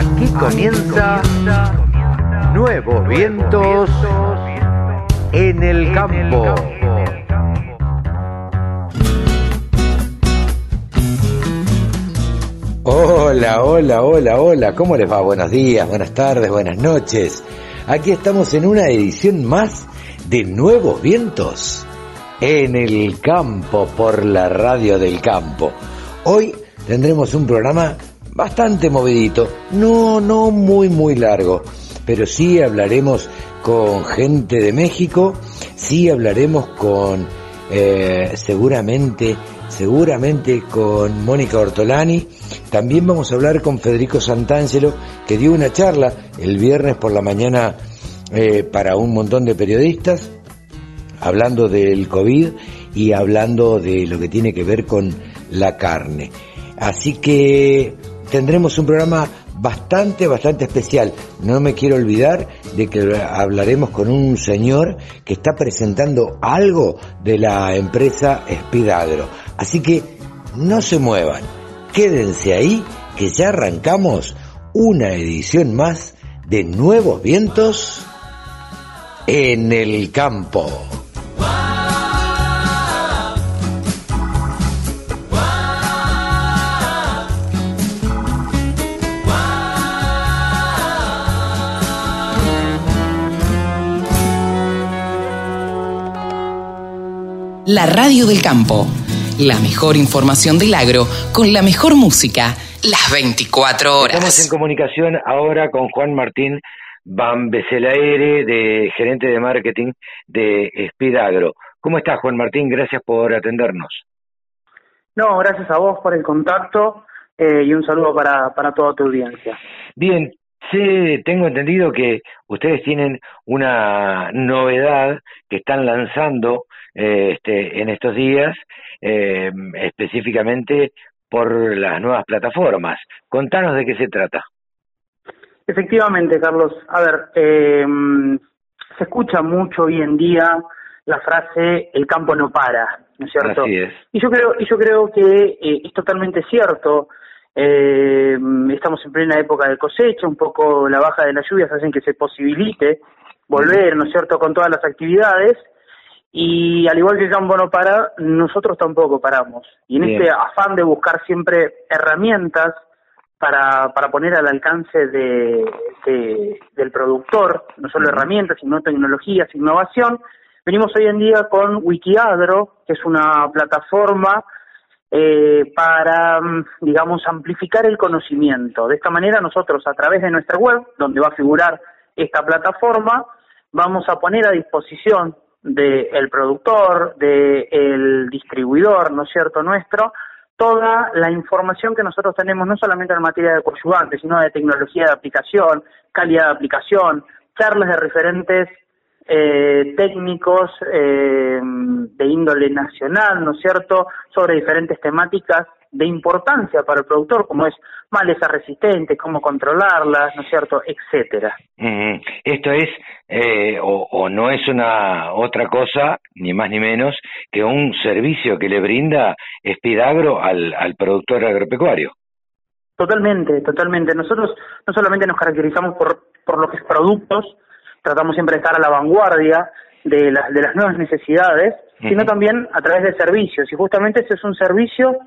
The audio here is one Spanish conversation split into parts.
Aquí comienza Nuevos Vientos en el Campo. Hola, hola, hola, hola, ¿cómo les va? Buenos días, buenas tardes, buenas noches. Aquí estamos en una edición más de Nuevos Vientos en el campo por la radio del campo. Hoy tendremos un programa bastante movidito, no, no muy, muy largo, pero sí hablaremos con gente de México, sí hablaremos con eh, seguramente, seguramente con Mónica Ortolani, también vamos a hablar con Federico Santangelo, que dio una charla el viernes por la mañana eh, para un montón de periodistas, hablando del COVID y hablando de lo que tiene que ver con la carne. Así que tendremos un programa bastante, bastante especial. No me quiero olvidar de que hablaremos con un señor que está presentando algo de la empresa Espidagro. Así que no se muevan, quédense ahí que ya arrancamos una edición más de Nuevos Vientos en el Campo. La radio del campo. La mejor información del agro con la mejor música las 24 horas. Estamos en comunicación ahora con Juan Martín Van Becelaere, de gerente de marketing de Spidagro. ¿Cómo estás, Juan Martín? Gracias por atendernos. No, gracias a vos por el contacto eh, y un saludo para, para toda tu audiencia. Bien, sí, tengo entendido que ustedes tienen una novedad que están lanzando eh, este, en estos días, eh, específicamente por las nuevas plataformas. Contanos de qué se trata. Efectivamente, Carlos. A ver, eh, se escucha mucho hoy en día la frase "el campo no para", ¿no es cierto? Así es. Y yo creo, y yo creo que eh, es totalmente cierto. Eh, estamos en plena época de cosecha, un poco la baja de las lluvias hacen que se posibilite volver, ¿no es cierto?, con todas las actividades. Y al igual que campo no para, nosotros tampoco paramos. Y en Bien. este afán de buscar siempre herramientas para, para poner al alcance de, de- del productor, no solo herramientas, sino tecnologías, innovación, venimos hoy en día con Wikiagro, que es una plataforma eh, para, mm, digamos, amplificar el conocimiento. De esta manera nosotros, a través de nuestra web, donde va a figurar esta plataforma, vamos a poner a disposición del productor, del distribuidor, ¿no es cierto?, nuestro, toda la información que nosotros tenemos, no solamente en materia de coadyuvantes, sino de tecnología de aplicación, calidad de aplicación, charlas de referentes eh, técnicos eh, de índole nacional, ¿no es cierto?, sobre diferentes temáticas de importancia para el productor, como es malezas resistentes, cómo controlarlas, ¿no es cierto?, etcétera. Mm, Esto es, eh, o, o no es una otra cosa, ni más ni menos, que un servicio que le brinda Espidagro al, al productor agropecuario. Totalmente, totalmente. Nosotros no solamente nos caracterizamos por, por lo que es productos, tratamos siempre de estar a la vanguardia de, la- de las nuevas necesidades, sino también a través de servicios. Y justamente ese es un servicio,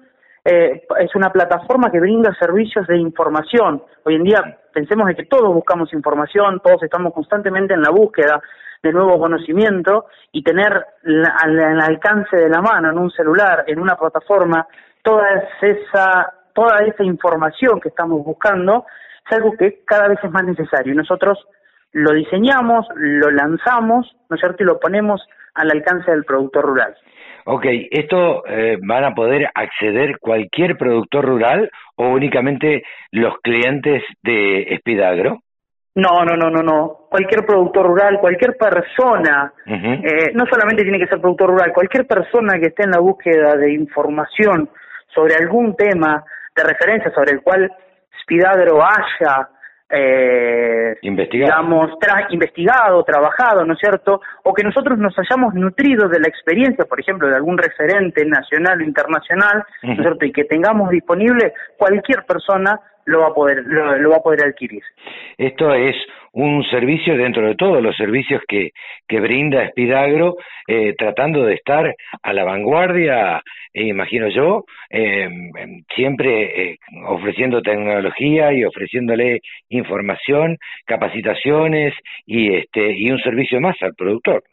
eh, es una plataforma que brinda servicios de información. Hoy en día pensemos de que todos buscamos información, todos estamos constantemente en la búsqueda de nuevo conocimiento y tener la- al, al alcance de la mano en un celular, en una plataforma, toda esa, toda esa información que estamos buscando es algo que cada vez es más necesario. Y nosotros lo diseñamos, lo lanzamos, ¿no es cierto? Y lo ponemos al alcance del productor rural. Ok, ¿esto eh, van a poder acceder cualquier productor rural o únicamente los clientes de Espidagro? No, no, no, no, no. Cualquier productor rural, cualquier persona, eh, no solamente tiene que ser productor rural, cualquier persona que esté en la búsqueda de información sobre algún tema de referencia sobre el cual Spidagro haya eh, Investigado. digamos, tra- investigado, trabajado, ¿no es cierto? O que nosotros nos hayamos nutrido de la experiencia, por ejemplo, de algún referente nacional o internacional, ¿no es cierto? Y que tengamos disponible, cualquier persona lo va a poder lo, va a poder adquirir. Esto es un servicio dentro de todos los servicios que, que brinda Spidagro, eh, tratando de estar a la vanguardia, eh, imagino yo, eh, siempre eh, ofreciendo tecnología y ofreciéndole información, capacitaciones y este y un servicio más al productor.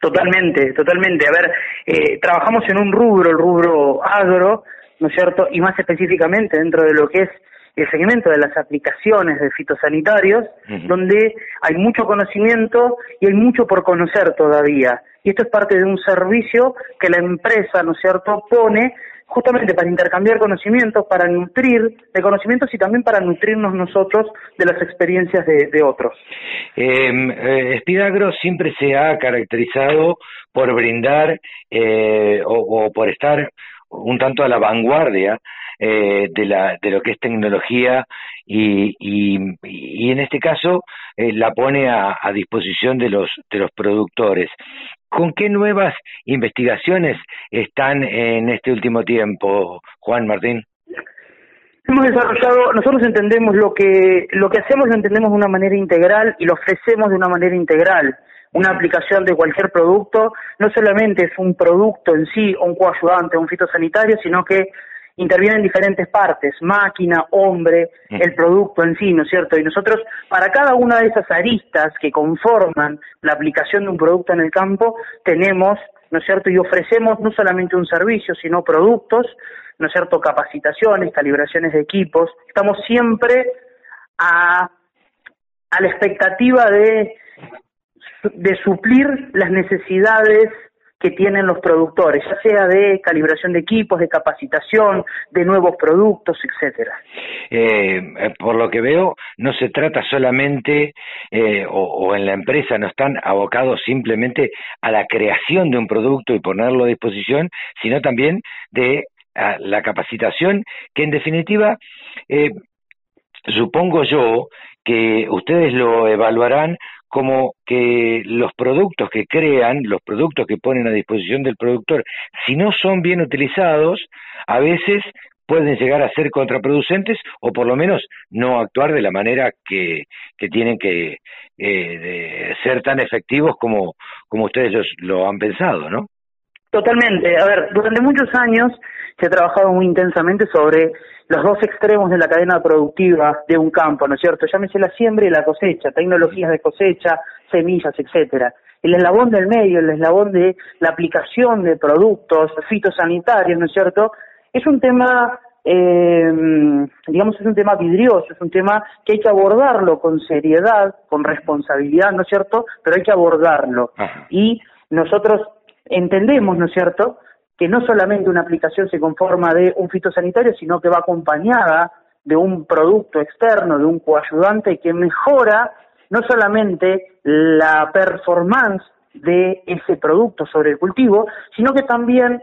Totalmente, totalmente. A ver, eh, trabajamos en un rubro, el rubro agro, ¿no es cierto? Y más específicamente dentro de lo que es el segmento de las aplicaciones de fitosanitarios, donde hay mucho conocimiento y hay mucho por conocer todavía. Y esto es parte de un servicio que la empresa, ¿no es cierto?, pone justamente para intercambiar conocimientos, para nutrir de conocimientos y también para nutrirnos nosotros de las experiencias de, otros. Em, eh, Spidagro siempre se ha caracterizado por brindar eh, o, por estar un tanto a la vanguardia eh, de, la, de lo que es tecnología y, y, en este caso eh, la pone a, a, disposición de los, de los productores. ¿Con qué nuevas investigaciones están en este último tiempo, Juan Martín? Hemos desarrollado, nosotros entendemos lo que lo que hacemos lo entendemos de una manera integral y lo ofrecemos de una manera integral. Una aplicación de cualquier producto no solamente es un producto en sí, un coayudante, un fitosanitario, sino que intervienen diferentes partes, máquina, hombre, el producto en sí, ¿no es cierto? Y nosotros, para cada una de esas aristas que conforman la aplicación de un producto en el campo, tenemos, ¿no es cierto? Y ofrecemos no solamente un servicio, sino productos, ¿no es cierto? Capacitaciones, calibraciones de equipos. Estamos siempre a, a la expectativa de, de suplir las necesidades que tienen los productores, ya sea de calibración de equipos, de capacitación, de nuevos productos, etcétera. Eh, eh, por lo que veo, no se trata solamente, eh, o, en la empresa no están abocados simplemente a la creación de un producto y ponerlo a disposición, sino también de la capacitación, que en definitiva, supongo yo que ustedes lo evaluarán como que los productos que crean, los productos que ponen a disposición del productor, si no son bien utilizados, a veces pueden llegar a ser contraproducentes o por lo menos no actuar de la manera que, tienen que eh, ser tan efectivos como, como ustedes lo han pensado, ¿no? Totalmente. A ver, durante muchos años se ha trabajado muy intensamente sobre los dos extremos de la cadena productiva de un campo, ¿no es cierto? Llámese la siembra y la cosecha, tecnologías de cosecha, semillas, etcétera. El eslabón del medio, el eslabón de la aplicación de productos fitosanitarios, ¿no es cierto? Es un tema, eh, digamos, es un tema vidrioso, es un tema que hay que abordarlo con seriedad, con responsabilidad, ¿no es cierto? Pero hay que abordarlo. Y nosotros entendemos, ¿no es cierto?, que no solamente una aplicación se conforma de un fitosanitario, sino que va acompañada de un producto externo, de un coayudante que mejora no solamente la performance de ese producto sobre el cultivo, sino que también,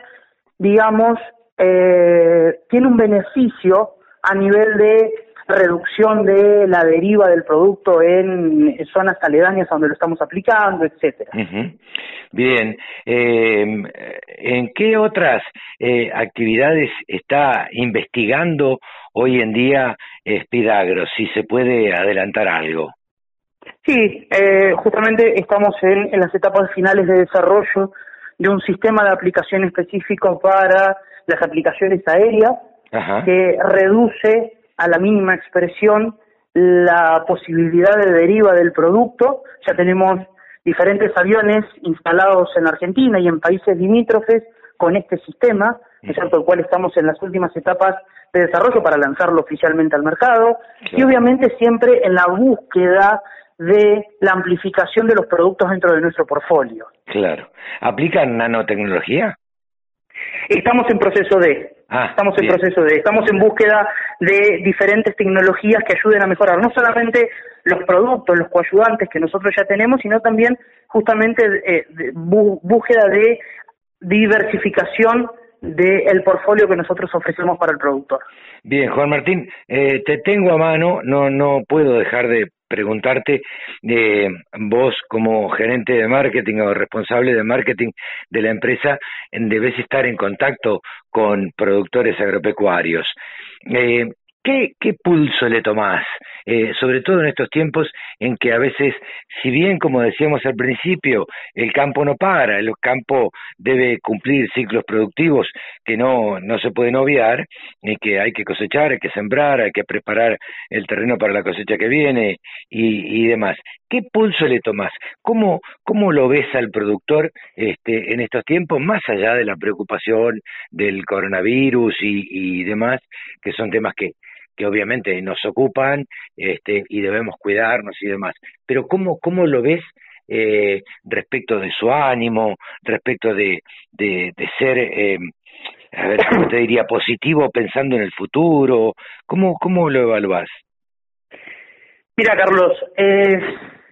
digamos, eh, tiene un beneficio a nivel de reducción de la deriva del producto en zonas aledañas donde lo estamos aplicando, etcétera. Bien, eh, ¿en qué otras eh, actividades está investigando hoy en día Spidagro? Si se puede adelantar algo. Sí, eh, justamente estamos en, en las etapas finales de desarrollo de un sistema de aplicación específico para las aplicaciones aéreas que reduce a la mínima expresión la posibilidad de deriva del producto. Ya tenemos diferentes aviones instalados en Argentina y en países limítrofes con este sistema, es cierto, el cual estamos en las últimas etapas de desarrollo para lanzarlo oficialmente al mercado y obviamente siempre en la búsqueda de la amplificación de los productos dentro de nuestro portfolio. Claro. ¿Aplican nanotecnología? Estamos en proceso de, ah, estamos en proceso de, estamos en búsqueda de diferentes tecnologías que ayuden a mejorar no solamente los productos, los coayudantes que nosotros ya tenemos, sino también justamente eh, búsqueda de diversificación del portfolio que nosotros ofrecemos para el productor. Bien, Juan Martín, eh, te tengo a mano, no no puedo dejar de preguntarte, eh, vos como gerente de marketing o responsable de marketing de la empresa, debes estar en contacto con productores agropecuarios. Eh, ¿qué, pulso le tomás? Eh, sobre todo en estos tiempos en que a veces, si bien, como decíamos al principio, el campo no para, el campo debe cumplir ciclos productivos que no, no se pueden obviar, y que hay que cosechar, hay que sembrar, hay que preparar el terreno para la cosecha que viene y, demás. ¿Qué pulso le tomás? ¿Cómo, ¿Cómo lo ves al productor este, en estos tiempos, más allá de la preocupación del coronavirus y demás, que son temas que, que obviamente nos ocupan este, y debemos cuidarnos y demás. Pero ¿cómo, cómo lo ves eh, respecto de su ánimo, respecto de, de, ser, eh, a ver, ¿cómo te diría? Positivo pensando en el futuro. ¿Cómo, cómo lo evaluás? Mira, Carlos, eh,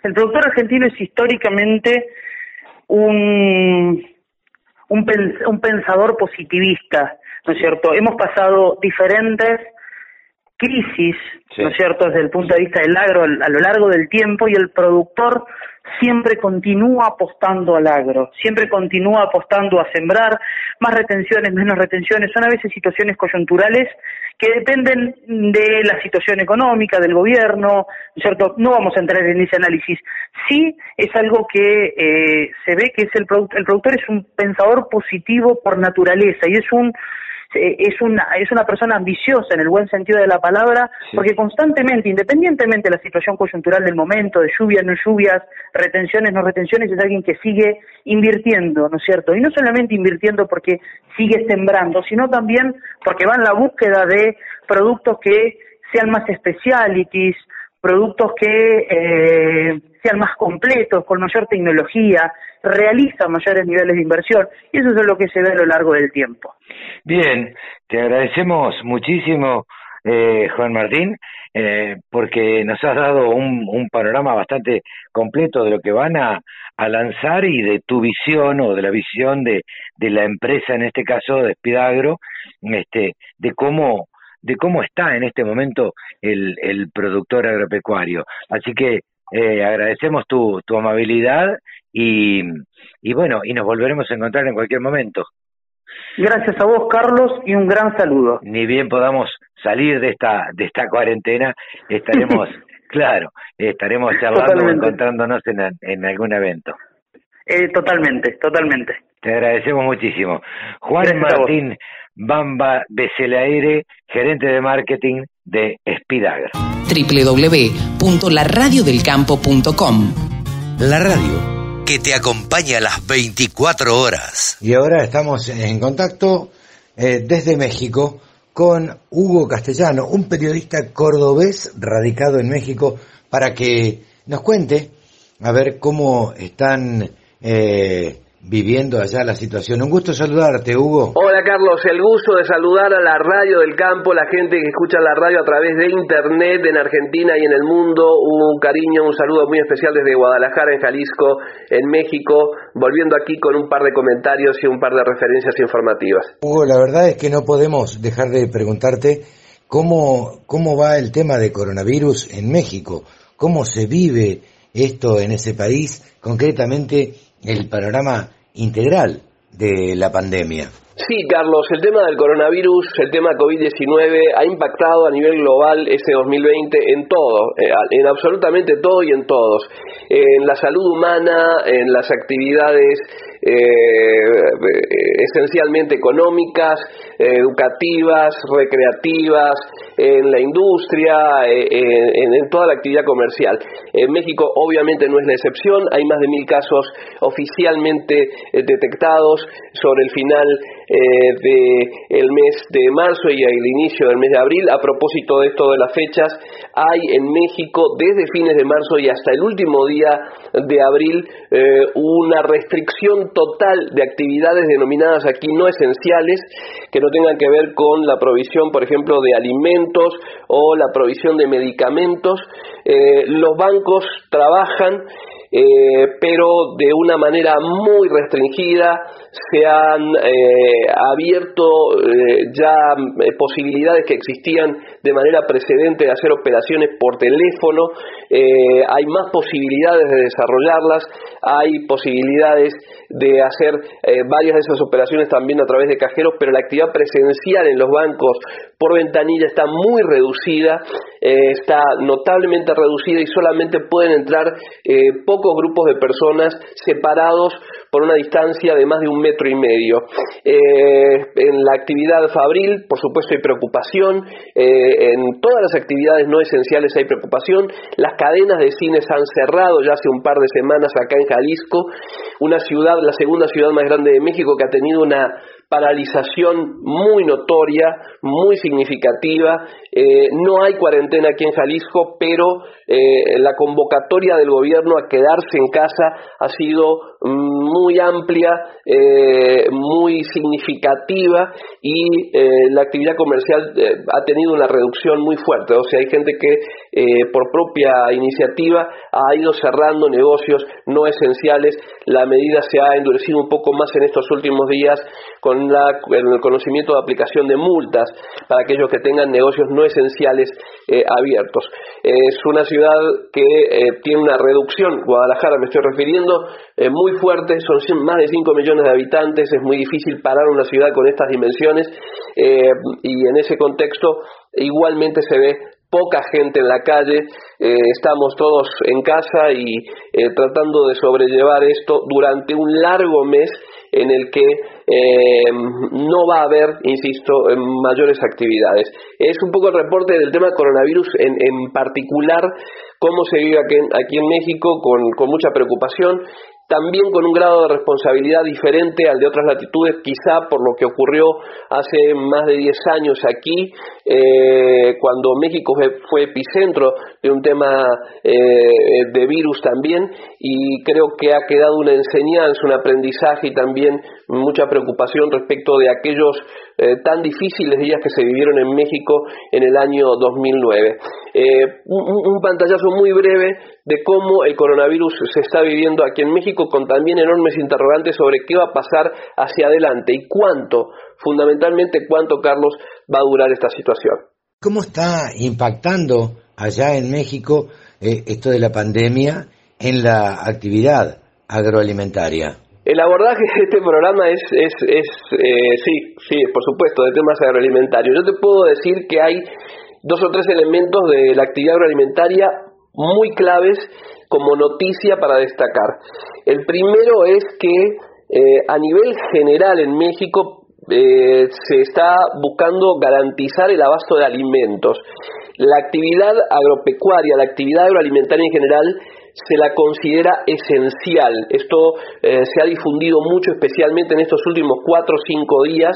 el productor argentino es históricamente un, un pensador positivista, ¿no es cierto? Hemos pasado diferentes crisis, ¿no es cierto?, desde el punto de vista del agro a lo largo del tiempo y el productor siempre continúa apostando al agro, siempre continúa apostando a sembrar, más retenciones, menos retenciones, son a veces situaciones coyunturales que dependen de la situación económica, del gobierno, ¿no es cierto? No vamos a entrar en ese análisis. Sí es algo que eh, se ve que es el, el productor es un pensador positivo por naturaleza y es un es una es una persona ambiciosa en el buen sentido de la palabra porque constantemente independientemente de la situación coyuntural del momento de lluvias no lluvias retenciones no retenciones es alguien que sigue invirtiendo no es cierto y no solamente invirtiendo porque sigue sembrando sino también porque va en la búsqueda de productos que sean más specialities productos que eh, sean más completos, con mayor tecnología, realiza mayores niveles de inversión, y eso es lo que se ve a lo largo del tiempo. Bien, te agradecemos muchísimo, eh, Juan Martín, eh, porque nos has dado un, panorama bastante completo de lo que van a, lanzar y de tu visión o de la visión de, de la empresa, en este caso de Spidagro, este, de cómo de cómo está en este momento el, el productor agropecuario. Así que eh, agradecemos tu, tu amabilidad y, y bueno, y nos volveremos a encontrar en cualquier momento. Gracias a vos, Carlos, y un gran saludo. Ni bien podamos salir de esta, de esta cuarentena, estaremos, claro, estaremos charlando o encontrándonos en, en algún evento. Eh, totalmente, totalmente. Te agradecemos muchísimo. Juan Martín Bamba Becelaire, gerente de marketing de Spidagra. www.laradiodelcampo.com La radio que te acompaña a las 24 horas. Y ahora estamos en contacto eh, desde México con Hugo Castellano, un periodista cordobés radicado en México, para que nos cuente a ver cómo están eh, viviendo allá la situación. Un gusto saludarte, Hugo. Hola, Carlos. El gusto de saludar a la radio del campo, la gente que escucha la radio a través de Internet en Argentina y en el mundo. Un cariño, un saludo muy especial desde Guadalajara, en Jalisco, en México, volviendo aquí con un par de comentarios y un par de referencias informativas. Hugo, la verdad es que no podemos dejar de preguntarte cómo, cómo va el tema de coronavirus en México, cómo se vive esto en ese país, concretamente el panorama integral de la pandemia. Sí, Carlos, el tema del coronavirus, el tema COVID-19 ha impactado a nivel global este 2020 en todo, eh, en absolutamente todo y en todos. En la salud humana, en las actividades eh, esencialmente económicas, educativas, recreativas, en la industria, eh, en, toda la actividad comercial. En México obviamente no es la excepción, hay más de mil casos oficialmente eh, detectados sobre el final eh, del mes de marzo y el inicio del mes de abril. A propósito de esto de las fechas, hay en México desde fines de marzo y hasta el último día de abril eh, una restricción total de actividades denominadas aquí no esenciales que no tengan que ver con la provisión, por ejemplo, de alimentos o la provisión de medicamentos. Eh, los bancos trabajan eh, pero de una manera muy restringida se han eh, abierto eh, ya posibilidades que existían de manera precedente de hacer operaciones por teléfono, hay más posibilidades de desarrollarlas, hay posibilidades de hacer varias de esas operaciones también a través de cajeros, pero la actividad presencial en los bancos por ventanilla está muy reducida, está notablemente reducida y solamente pueden entrar grupos de personas separados por una distancia de más de un metro y medio. Eh, en la actividad fabril, por supuesto, hay preocupación. Eh, en todas las actividades no esenciales hay preocupación. Las cadenas de cines han cerrado ya hace un par de semanas acá en Jalisco, una ciudad, la segunda ciudad más grande de México, que ha tenido una paralización muy notoria, muy significativa. Eh, no hay cuarentena aquí en Jalisco, pero eh, la convocatoria del gobierno a quedarse en casa ha sido muy amplia, eh, muy significativa y la actividad comercial ha tenido una reducción muy fuerte. O sea, hay gente que por propia iniciativa ha ido cerrando negocios no esenciales. La medida se ha endurecido un poco más en estos últimos días con el conocimiento de aplicación de multas para aquellos que tengan negocios no esenciales eh, abiertos. es una ciudad que eh, tiene una reducción, Guadalajara me estoy refiriendo, eh, muy fuerte, son más de 5 millones de habitantes, es muy difícil parar una ciudad con estas dimensiones. Y en ese contexto igualmente se ve poca gente en la calle, estamos todos en casa y tratando de sobrellevar esto durante un largo mes en el que eh, no va a haber, insisto, mayores actividades. Es un poco el reporte del tema coronavirus en, en particular, cómo se vive aquí, aquí en México con, con mucha preocupación también con un grado de responsabilidad diferente al de otras latitudes, quizá por lo que ocurrió hace más de 10 años aquí, eh, cuando México fue epicentro de un tema eh, de virus también, y creo que ha quedado una enseñanza, un aprendizaje y también mucha preocupación respecto de aquellos eh, tan difíciles días que se vivieron en México en el año 2009. Eh, un, pantallazo muy breve de cómo el coronavirus se está viviendo aquí en México con también enormes interrogantes sobre qué va a pasar hacia adelante y cuánto, fundamentalmente cuánto, Carlos, va a durar esta situación. ¿Cómo está impactando allá en México eh, esto de la pandemia en la actividad agroalimentaria? El abordaje de este programa es, es, es eh, sí, sí, por supuesto, de temas agroalimentarios. Yo te puedo decir que hay dos o tres elementos de la actividad agroalimentaria muy claves como noticia para destacar. El primero es que eh, a nivel general en México eh, se está buscando garantizar el abasto de alimentos. La actividad agropecuaria, la actividad agroalimentaria en general, se la considera esencial. Esto eh, se ha difundido mucho, especialmente en estos últimos cuatro o cinco días,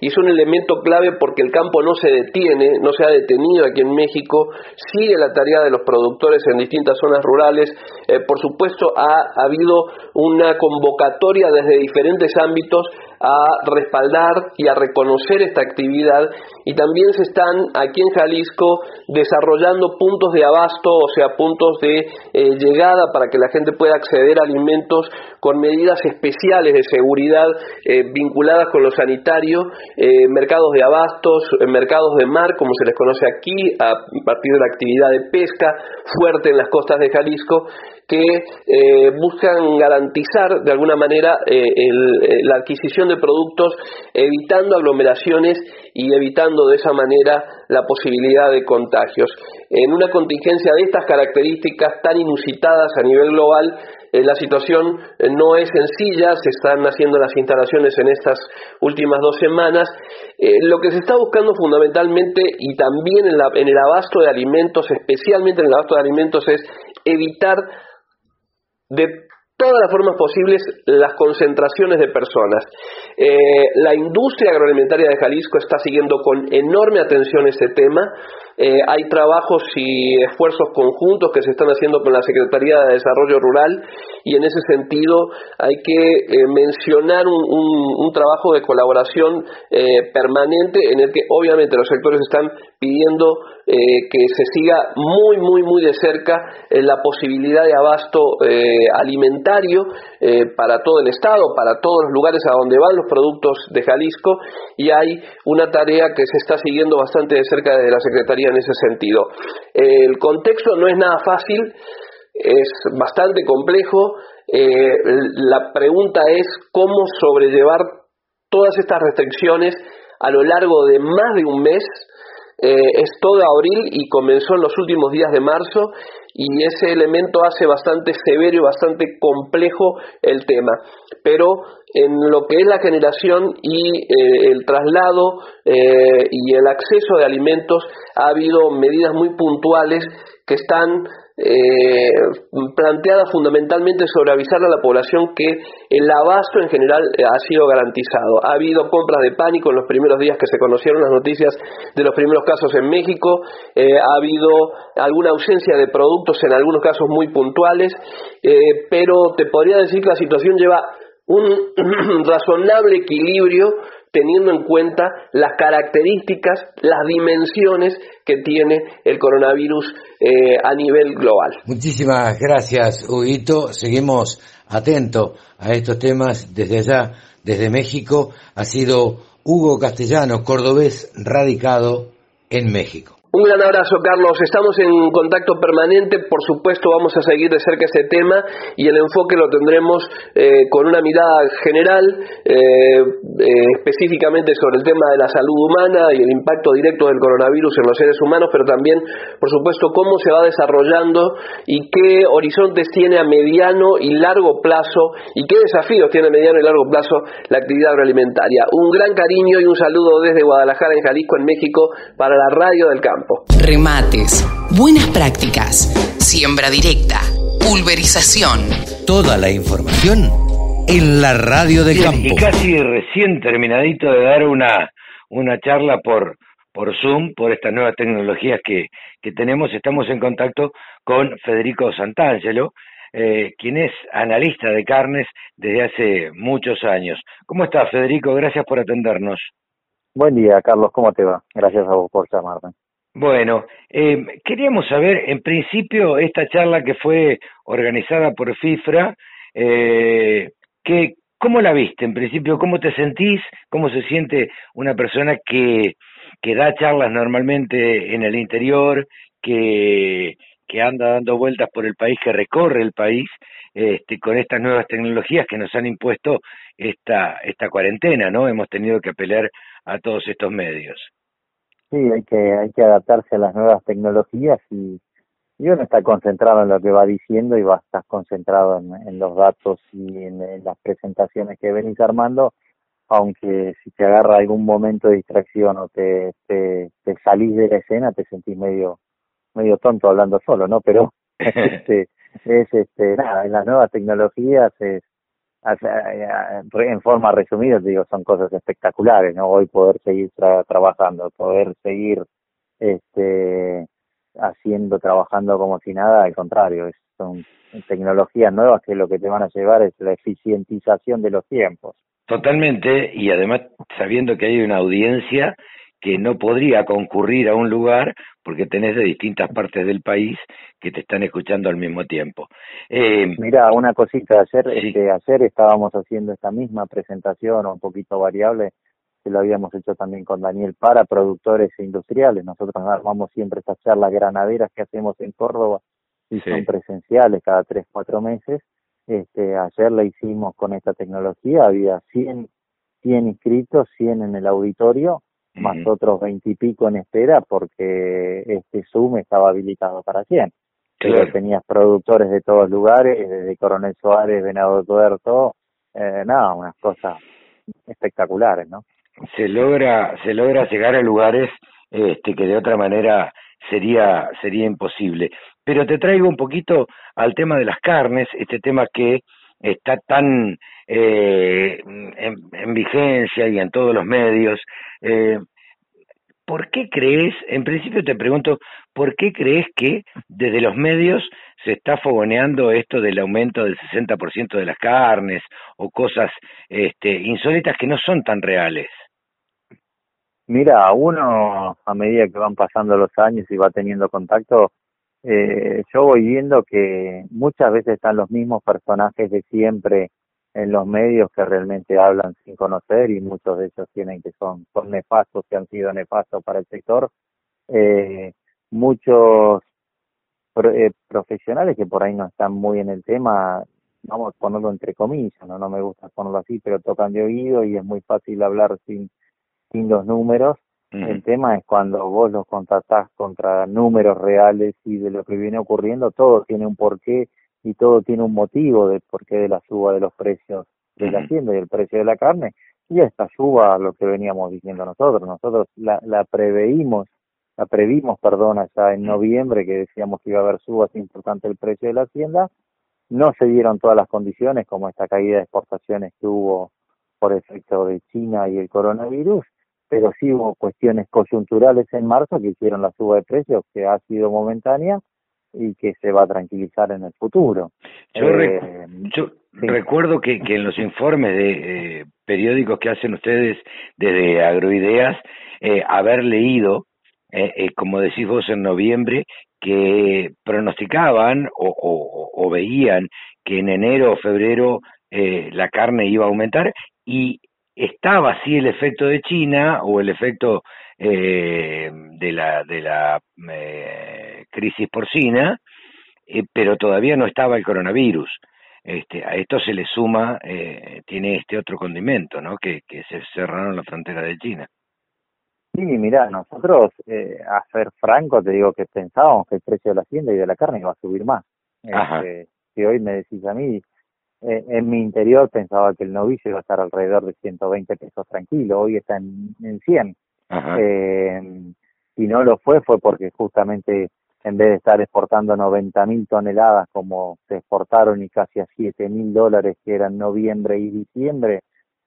y es un elemento clave porque el campo no se detiene, no se ha detenido aquí en México, sigue la tarea de los productores en distintas zonas rurales. Eh, por supuesto, ha habido una convocatoria desde diferentes ámbitos a respaldar y a reconocer esta actividad. Y también se están aquí en Jalisco desarrollando puntos de abasto, o sea, puntos de eh, llegada para que la gente pueda acceder a alimentos con medidas especiales de seguridad eh, vinculadas con lo sanitario, eh, mercados de abastos, mercados de mar, como se les conoce aquí, a partir de la actividad de pesca fuerte en las costas de Jalisco, que eh, buscan garantizar de alguna manera eh, eh, la adquisición de productos evitando aglomeraciones y evitando de esa manera la posibilidad de contagios. En una contingencia de estas características tan inusitadas a nivel global, la situación no es sencilla, se están haciendo las instalaciones en estas últimas dos semanas. lo que se está buscando fundamentalmente y también en, en el abasto de alimentos, especialmente en el abasto de alimentos, es evitar de todas las formas posibles las concentraciones de personas. Eh, la industria agroalimentaria de Jalisco está siguiendo con enorme atención este tema. Eh, hay trabajos y esfuerzos conjuntos que se están haciendo con la Secretaría de Desarrollo Rural y en ese sentido hay que eh, mencionar un, trabajo de colaboración permanente en el que obviamente los sectores están pidiendo que se siga muy, muy, muy de cerca la posibilidad de abasto alimentario eh, para todo el Estado, para todos los lugares a donde van los productos de Jalisco y hay una tarea que se está siguiendo bastante de cerca desde la Secretaría en ese sentido. el contexto no es nada fácil, es bastante complejo. Eh, la pregunta es cómo sobrellevar todas estas restricciones a lo largo de más de un mes. Eh, es todo abril y comenzó en los últimos días de marzo y ese elemento hace bastante severo y bastante complejo el tema. Pero en lo que es la generación y eh, el traslado eh, y el acceso de alimentos ha habido medidas muy puntuales que están eh, planteadas fundamentalmente sobre avisarle a la población que el abasto en general eh, ha sido garantizado. Ha habido compras de pánico en los primeros días que se conocieron las noticias de los primeros casos en México, eh, ha habido alguna ausencia de productos en algunos casos muy puntuales, eh, pero te podría decir que la situación lleva un razonable equilibrio teniendo en cuenta las características, las dimensiones que tiene el coronavirus eh, a nivel global. Muchísimas gracias, Huguito. Seguimos atentos a estos temas desde allá, desde México. Ha sido Hugo Castellano, cordobés radicado en México. Un gran abrazo, Carlos. Estamos en contacto permanente. Por supuesto, vamos a seguir de cerca ese tema y el enfoque lo tendremos eh, con una mirada general, eh, eh, específicamente sobre el tema de la salud humana y el impacto directo del coronavirus en los seres humanos, pero también, por supuesto, cómo se va desarrollando y qué horizontes tiene a mediano y largo plazo y qué desafíos tiene a mediano y largo plazo la actividad agroalimentaria. Un gran cariño y un saludo desde Guadalajara, en Jalisco, en México, para la radio del campo. Remates, buenas prácticas, siembra directa, pulverización. Toda la información en la radio de campo. Y casi recién terminadito de dar una, una charla por, por Zoom, por estas nuevas tecnologías que, que tenemos, estamos en contacto con Federico Santangelo, eh, quien es analista de carnes desde hace muchos años. ¿Cómo estás, Federico? Gracias por atendernos. Buen día, Carlos. ¿Cómo te va? Gracias a vos por llamarme. Bueno, eh, queríamos saber, en principio, esta charla que fue organizada por FIFRA, eh, ¿cómo la viste? En principio, ¿cómo te sentís? ¿Cómo se siente una persona que, que da charlas normalmente en el interior, que, que anda dando vueltas por el país, que recorre el país, este, con estas nuevas tecnologías que nos han impuesto esta, esta cuarentena, ¿no? Hemos tenido que pelear a todos estos medios. Sí, hay que, hay que adaptarse a las nuevas tecnologías y, uno está concentrado en lo que va diciendo y va a estar concentrado en, los datos y en, las presentaciones que venís armando, aunque si te agarra algún momento de distracción o te, te, salís de la escena, te sentís medio medio tonto hablando solo, ¿no? Pero este, es este nada, en las nuevas tecnologías es en forma resumida, digo, son cosas espectaculares, ¿no? Hoy poder seguir trabajando, poder seguir este, haciendo, trabajando como si nada, al contrario, son tecnologías nuevas que lo que te van a llevar es la eficientización de los tiempos. Totalmente, y además sabiendo que hay una audiencia que no podría concurrir a un lugar porque tenés de distintas partes del país que te están escuchando al mismo tiempo. Eh, Mira, una cosita, ayer, este, ayer estábamos haciendo esta misma presentación, un poquito variable, que lo habíamos hecho también con Daniel para productores e industriales. Nosotros armamos siempre estas charlas granaderas que hacemos en Córdoba y son presenciales cada tres, cuatro meses. Este, ayer la hicimos con esta tecnología, había 100, 100 inscritos, 100 en el auditorio, más otros veintipico en espera porque este Zoom estaba habilitado para 100. Claro. tenías productores de todos lugares, desde Coronel Suárez, Venado Tuerto, eh, nada, unas cosas espectaculares, ¿no? Se logra, se logra llegar a lugares este, que de otra manera sería, sería imposible. Pero te traigo un poquito al tema de las carnes, este tema que está tan eh, en, vigencia y en todos los medios. Eh, ¿Por qué crees, en principio te pregunto, ¿por qué crees que desde los medios se está fogoneando esto del aumento del 60% de las carnes o cosas este, insólitas que no son tan reales? Mira, uno a medida que van pasando los años y va teniendo contacto, eh, yo voy viendo que muchas veces están los mismos personajes de siempre en los medios que realmente hablan sin conocer y muchos de ellos tienen que son, son nefastos, que han sido nefastos para el sector. Eh, muchos eh, profesionales que por ahí no están muy en el tema, vamos a ponerlo entre comillas, no, no me gusta ponerlo así, pero tocan de oído y es muy fácil hablar sin sin los números. El tema es cuando vos los contratás contra números reales y de lo que viene ocurriendo, todo tiene un porqué y todo tiene un motivo del porqué de la suba de los precios de la hacienda y el precio de la carne. Y esta suba, lo que veníamos diciendo nosotros, nosotros la, la preveímos, la previmos, perdón, allá en noviembre que decíamos que iba a haber subas importantes el precio de la hacienda. No se dieron todas las condiciones, como esta caída de exportaciones que hubo por efecto de China y el coronavirus, pero sí hubo cuestiones coyunturales en marzo que hicieron la suba de precios, que ha sido momentánea y que se va a tranquilizar en el futuro. Yo, eh, recuerdo que, que, en los informes de eh, periódicos que hacen ustedes desde Agroideas, eh, haber leído, como decís vos en noviembre, que pronosticaban o, o, o veían que en enero o febrero la carne iba a aumentar y estaba así el efecto de China o el efecto eh, de la, de la eh, crisis porcina, eh, pero todavía no estaba el coronavirus. Este, a esto se le suma, eh, tiene este otro condimento, ¿no? Que, que se cerraron la frontera de China. Sí, mira, nosotros, eh, a ser franco, te digo que pensábamos que el precio de la hacienda y de la carne iba a subir más. Este, si hoy me decís a mí, eh, en mi interior pensaba que el novicio iba a estar alrededor de 120 pesos tranquilo, hoy está en, en 100. Eh, y no lo fue, fue porque justamente en vez de estar exportando 90 mil toneladas como se exportaron y casi a 7 mil dólares que eran noviembre y diciembre,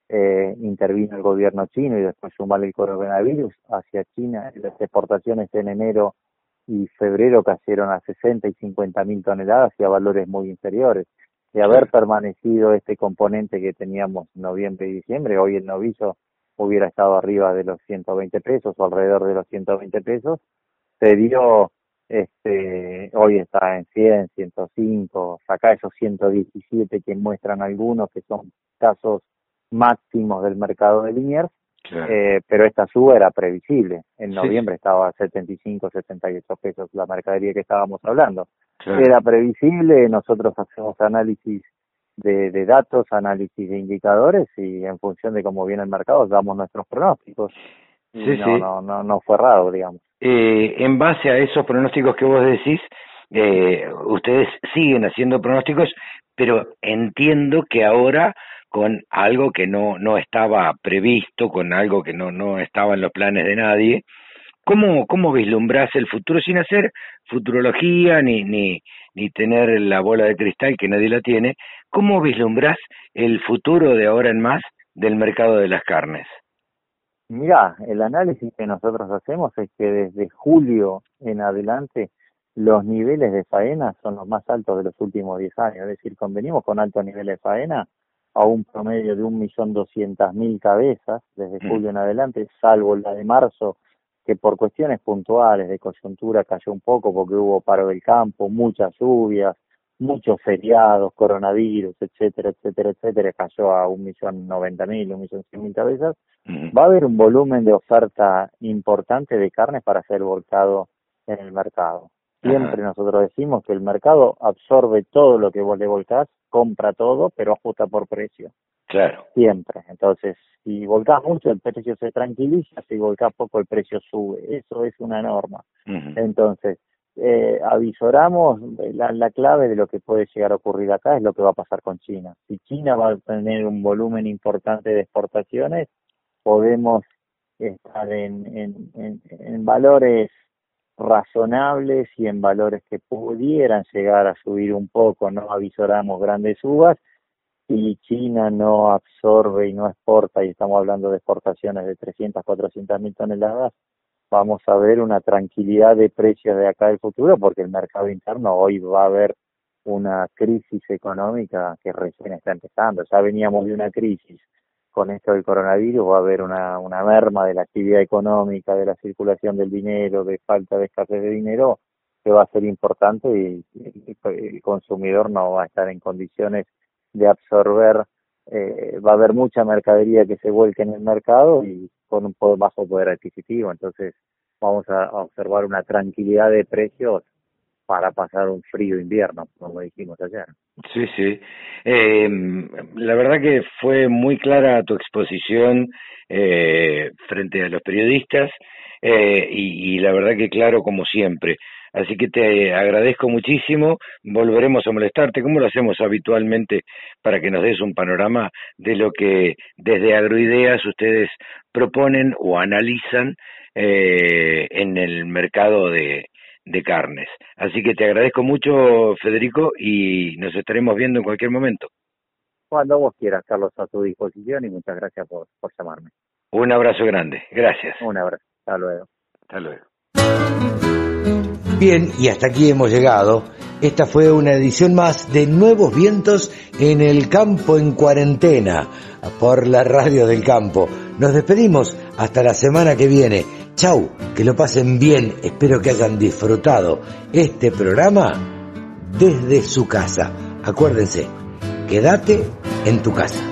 eh, intervino el gobierno chino y después sumarle el coronavirus hacia China. Las exportaciones en enero y febrero cayeron a 60 y 50 mil toneladas y a valores muy inferiores de haber permanecido este componente que teníamos noviembre y diciembre, hoy el novillo hubiera estado arriba de los 120 pesos o alrededor de los 120 pesos, se dio, este, hoy está en 100, 105, saca esos 117 que muestran algunos que son casos máximos del mercado de Liniers, eh, pero esta suba era previsible. En noviembre estaba a 75, 78 pesos la mercadería que estábamos hablando. Era previsible, nosotros hacemos análisis de, de, datos, análisis de indicadores y en función de cómo viene el mercado damos nuestros pronósticos. Sí, no, no, no, no fue raro, digamos. Eh, en base a esos pronósticos que vos decís, eh, ustedes siguen haciendo pronósticos, pero entiendo que ahora con algo que no, no estaba previsto, con algo que no, no estaba en los planes de nadie. ¿Cómo, cómo vislumbras el futuro sin hacer futurología ni, ni, ni tener la bola de cristal que nadie la tiene? ¿Cómo vislumbras el futuro de ahora en más del mercado de las carnes? Mira, el análisis que nosotros hacemos es que desde julio en adelante los niveles de faena son los más altos de los últimos 10 años. Es decir, convenimos con alto nivel de faena a un promedio de un millón doscientas mil cabezas desde mm. julio en adelante, salvo la de marzo, que por cuestiones puntuales de coyuntura cayó un poco porque hubo paro del campo, muchas lluvias, muchos feriados, coronavirus, etcétera, etcétera, etcétera, cayó a un millón noventa mil, un millón cien mil cabezas, va a haber un volumen de oferta importante de carne para ser volcado en el mercado. Siempre nosotros decimos que el mercado absorbe todo lo que vos le volcás, compra todo, pero ajusta por precio. Claro. Siempre. Entonces, si volcás mucho, el precio se tranquiliza, si volcás poco, el precio sube. Eso es una norma. Entonces, eh, avisoramos, la, la clave de lo que puede llegar a ocurrir acá es lo que va a pasar con China. Si China va a tener un volumen importante de exportaciones, podemos estar en, en, en, en valores razonables y en valores que pudieran llegar a subir un poco, no avisoramos grandes subas, si China no absorbe y no exporta, y estamos hablando de exportaciones de 300, 400 mil toneladas, vamos a ver una tranquilidad de precios de acá del futuro, porque el mercado interno hoy va a haber una crisis económica que recién está empezando. Ya veníamos de una crisis con esto del coronavirus, va a haber una, una merma de la actividad económica, de la circulación del dinero, de falta de escasez de dinero, que va a ser importante y, el consumidor no va a estar en condiciones de absorber, eh, va a haber mucha mercadería que se vuelque en el mercado y con un bajo poder adquisitivo, entonces vamos a observar una tranquilidad de precios para pasar un frío invierno, como dijimos ayer. Sí, sí. Eh, la verdad que fue muy clara tu exposición eh, frente a los periodistas eh, y, y, la verdad que claro como siempre. Así que te agradezco muchísimo. Volveremos a molestarte, como lo hacemos habitualmente, para que nos des un panorama de lo que desde Agroideas ustedes proponen o analizan eh, en el mercado de, de carnes. Así que te agradezco mucho, Federico, y nos estaremos viendo en cualquier momento. Cuando vos quieras, Carlos, a tu disposición y muchas gracias por, por llamarme. Un abrazo grande, gracias. Un abrazo, hasta luego. Hasta luego. Bien, y hasta aquí hemos llegado. Esta fue una edición más de Nuevos Vientos en el Campo en Cuarentena por la Radio del Campo. Nos despedimos hasta la semana que viene. Chau, que lo pasen bien, espero que hayan disfrutado este programa desde su casa. Acuérdense, quédate en tu casa.